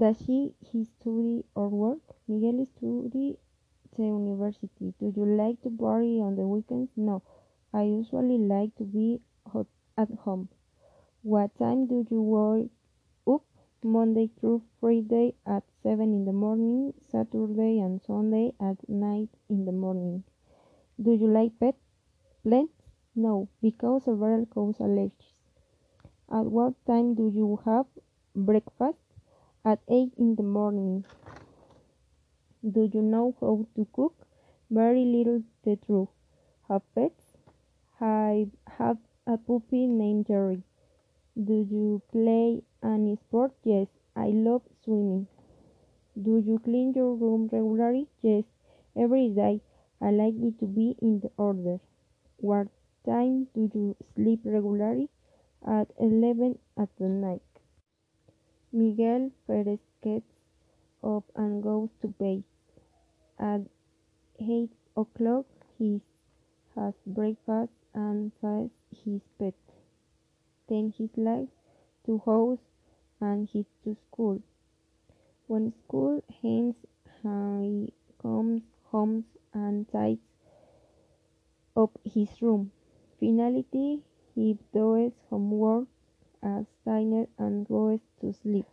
Does he, he study or work? Miguel study the university. Do you like to party on the weekends? No, I usually like to be at home. What time do you wake up? Monday through Friday at 7 in the morning, Saturday and Sunday at 9 in the morning. Do you like pet plants? No, because several cause allergies. At what time do you have breakfast? At 8 in the morning. Do you know how to cook? Very little the truth. Have pets? I have a puppy named Jerry. Do you play any sport? Yes, I love swimming. Do you clean your room regularly? Yes, every day. I like it to be in the order. What time do you sleep regularly? At 11 at night. Miguel Perez gets up and goes to bed. At 8 o'clock he has breakfast and feeds his pet. Then he leaves to house and heads to school. When school ends, he comes home and tidies up his room. Finally, he does homework, as dinner, and goes to sleep.